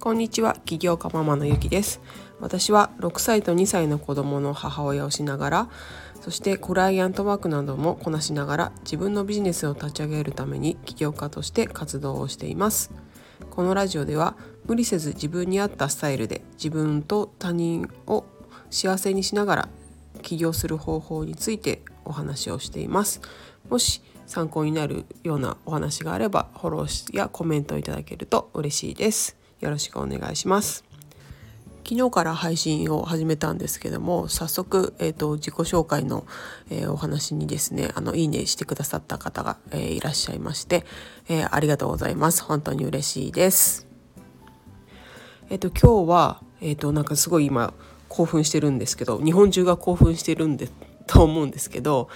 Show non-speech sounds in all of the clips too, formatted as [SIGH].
こんにちは起業家ママのゆきです。私は6歳と2歳の子供の母親をしながらそしてクライアントワークなどもこなしながら自分のビジネスを立ち上げるために起業家として活動をしています。このラジオでは無理せず自分に合ったスタイルで自分と他人を幸せにしながら起業する方法についてお話をしています。もし参考になるようなお話があればフォローやコメントいただけると嬉しいです。よろしくお願いします。昨日から配信を始めたんですけども早速、えーと、自己紹介の、えー、お話にですねあのいいねしてくださった方が、えー、いらっしゃいまして、えー、ありがとうございます。本当に嬉しいです。えっ、と今日はえっ、となんかすごい今興奮してるんですけど日本中が興奮してるんでと思うんですけど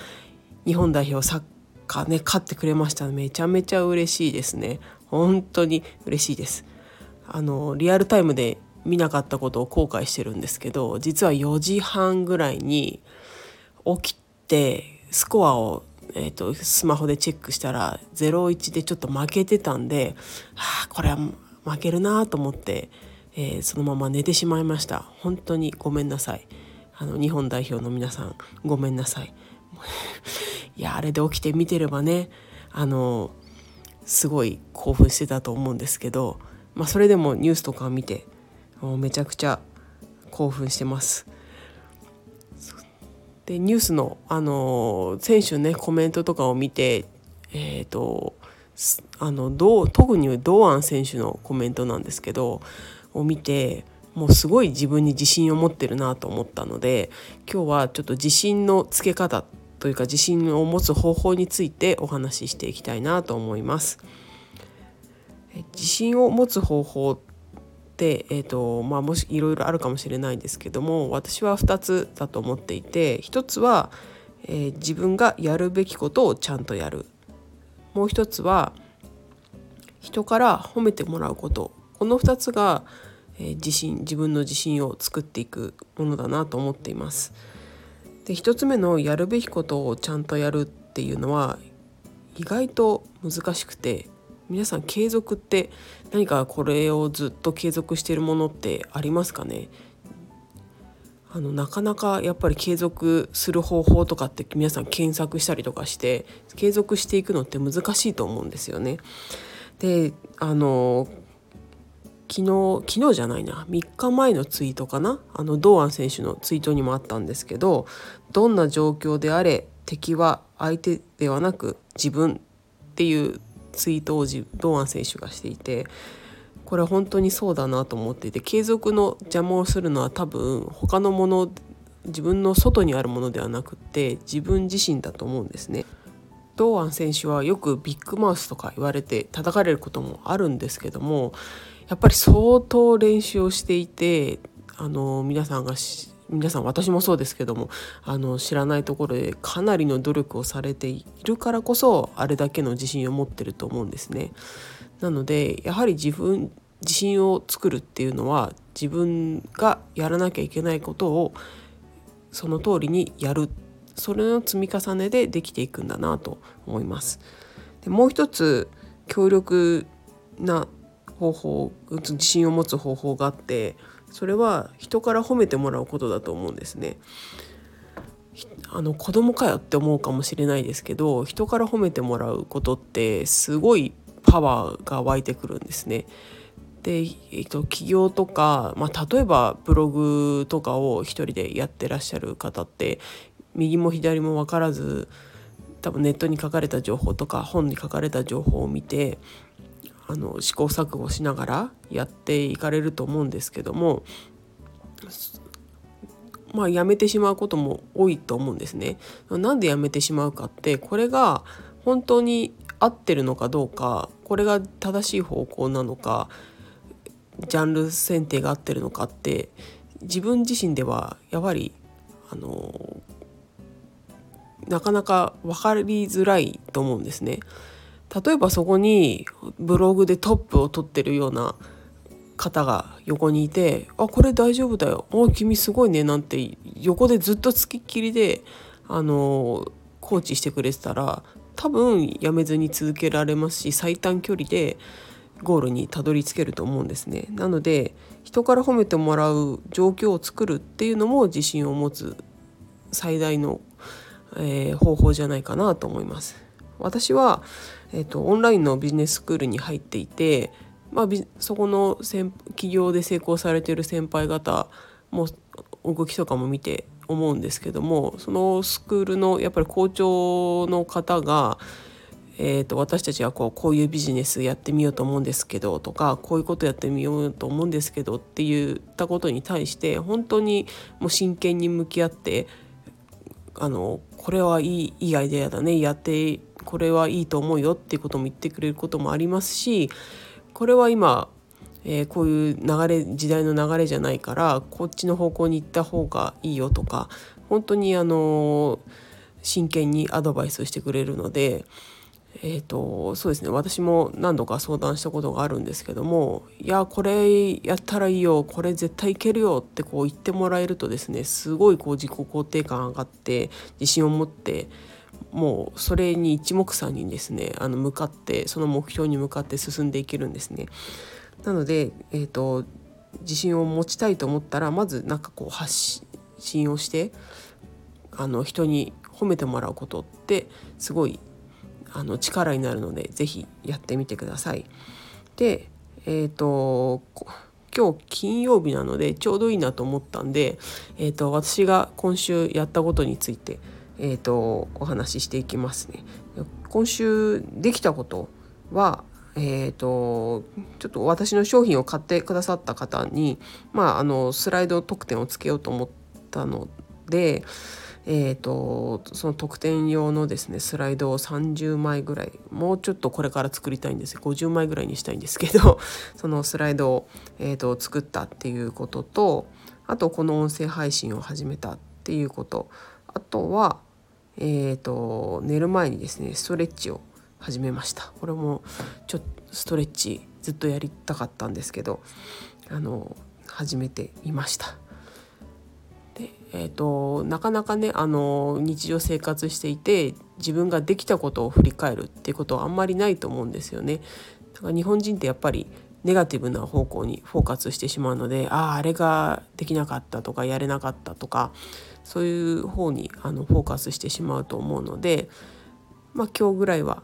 日本代表サッカーね勝ってくれましためちゃめちゃ嬉しいですね。本当に嬉しいです。あのリアルタイムで見なかったことを後悔してるんですけど実は4時半ぐらいに起きてスコアを、えーと、スマホでチェックしたら0-1でちょっと負けてたんで、はあ、これは負けるなと思って、えー、そのまま寝てしまいました。本当にごめんなさい。あの日本代表の皆さんごめんなさい。いやあれで起きて見てればねあのすごい興奮してたと思うんですけど、まあ、それでもニュースとか見てもうめちゃくちゃ興奮してます。でニュースの、あの選手ねコメントとかを見て、えーと、あのどう特に堂安選手のコメントなんですけどを見てもうすごい自分に自信を持ってるなと思ったので今日はちょっと自信のつけ方というか自信を持つ方法についてお話ししていきたいなと思います。自信を持つ方法っ、えーとまあ、もしいろいろあるかもしれないんですけども私は2つだと思っていて1つは、えー、自分がやるべきことをちゃんとやるもう1つは人から褒めてもらうことこの2つが、えー、自信自分の自信を作っていくものだなと思っています。で1つ目のやるべきことをちゃんとやるっていうのは意外と難しくて皆さん継続って何かこれをずっと継続してるものってありますかね？あのなかなかやっぱり継続する方法とかって皆さん検索したりとかして継続していくのって難しいと思うんですよね。であの昨日昨日じゃないな3日前のツイートかなあの堂安選手のツイートにもあったんですけどどんな状況であれ敵は相手ではなく自分っていうツイートを堂安選手がしていてこれ本当にそうだなと思っていて継続の邪魔をするのは多分他のもの自分の外にあるものではなくって自分自身だと思うんですね。堂安選手はよくビッグマウスとか言われて叩かれることもあるんですけどもやっぱり相当練習をしていてあの皆さんが皆さん私もそうですけどもあの知らないところでかなりの努力をされているからこそあれだけの自信を持ってると思うんですね。なのでやはり自分自信を作るっていうのは自分がやらなきゃいけないことをその通りにやるっそれの積み重ねでできていくんだなと思います。でもう一つ強力な方法自信を持つ方法があってそれは人から褒めてもらうことだと思うんですね。あの子供かよって思うかもしれないですけど人から褒めてもらうことってすごいパワーが湧いてくるんですね。で、えっと、起業とか、まあ、例えばブログとかを一人でやってらっしゃる方って右も左も分からず多分ネットに書かれた情報とか本に書かれた情報を見てあの試行錯誤しながらやっていかれると思うんですけどもまあやめてしまうことも多いと思うんですね。なんでやめてしまうかってこれが本当に合ってるのかどうかこれが正しい方向なのかジャンル選定が合ってるのかって自分自身ではやはりあのなかなか分かりづらいと思うんですね。例えばそこにブログでトップを取ってるような方が横にいて「あこれ大丈夫だよあ君すごいね」なんて横でずっとつきっきりであのコーチしてくれてたら多分やめずに続けられますし最短距離でゴールにたどり着けると思うんですね。なので人から褒めてもらう状況を作るっていうのも自信を持つ最大の、えー、方法じゃないかなと思います。私は、えーと、オンラインのビジネススクールに入っていて、まあ、そこの企業で成功されている先輩方も動きとかも見て思うんですけどもそのスクールのやっぱり校長の方が、えーと、私たちはこうこういうビジネスやってみようと思うんですけどとかこういうことやってみようと思うんですけどって言ったことに対して本当にもう真剣に向き合ってあのこれはいいいいアイデアだね。やってこれはいいと思うよっていうことも言ってくれることもありますしこれは今えー、こういう流れ時代の流れじゃないからこっちの方向に行った方がいいよとか本当にあの真剣にアドバイスをしてくれるので、えーと、そうですね私も何度か相談したことがあるんですけども「いやこれやったらいいよこれ絶対いけるよ」ってこう言ってもらえるとですねすごいこう自己肯定感上がって自信を持ってもうそれに一目散にですねあの向かってその目標に向かって進んでいけるんですね。なので、えーと、自信を持ちたいと思ったらまずなんかこう発信をしてあの人に褒めてもらうことってすごいあの力になるので是非やってみてください。でえっ、ー、と今日金曜日なのでちょうどいいなと思ったんで、えーと、私が今週やったことについて、えーとお話ししていきますね。今週できたことはえーと、ちょっと私の商品を買ってくださった方に、まあ、あのスライド特典をつけようと思ったので、えーと、その特典用のですねスライドを30枚ぐらいもうちょっとこれから作りたいんです。50枚ぐらいにしたいんですけど [LAUGHS] そのスライドを、えーと、作ったっていうこととあとこの音声配信を始めたっていうこと。あとは、えー、と寝る前にですねストレッチを始めました。これもちょっとストレッチずっとやりたかったんですけどあの始めていました。で、えーと、なかなかねあの日常生活していて自分ができたことを振り返るっていうことはあんまりないと思うんですよね。だから日本人ってやっぱりネガティブな方向にフォーカスしてしまうのであああれができなかったとかやれなかったとかそういう方にあのフォーカスしてしまうと思うので、まあ、今日ぐらいは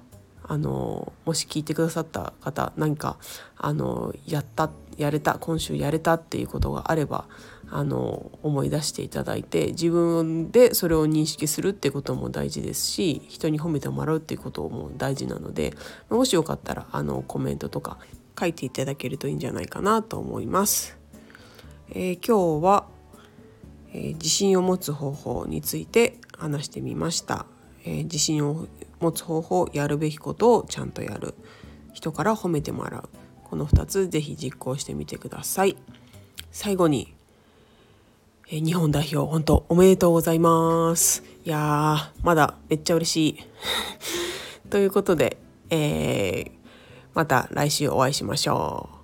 あのもし聞いてくださった方何かあのやったやれた今週やれたっていうことがあればあの思い出していただいて自分でそれを認識するってことも大事ですし人に褒めてもらうっていうことも大事なのでもしよかったらあのコメントとか書いていただけるといいんじゃないかなと思います。えー、今日は、えー、自信を持つ方法について話してみました。えー、自信を持つ方法やるべきことをちゃんとやる人から褒めてもらうこの2つ是非実行してみてください最後に、え、日本代表本当おめでとうございます。いやーまだめっちゃ嬉しい。[LAUGHS] ということで、えー、また来週お会いしましょう。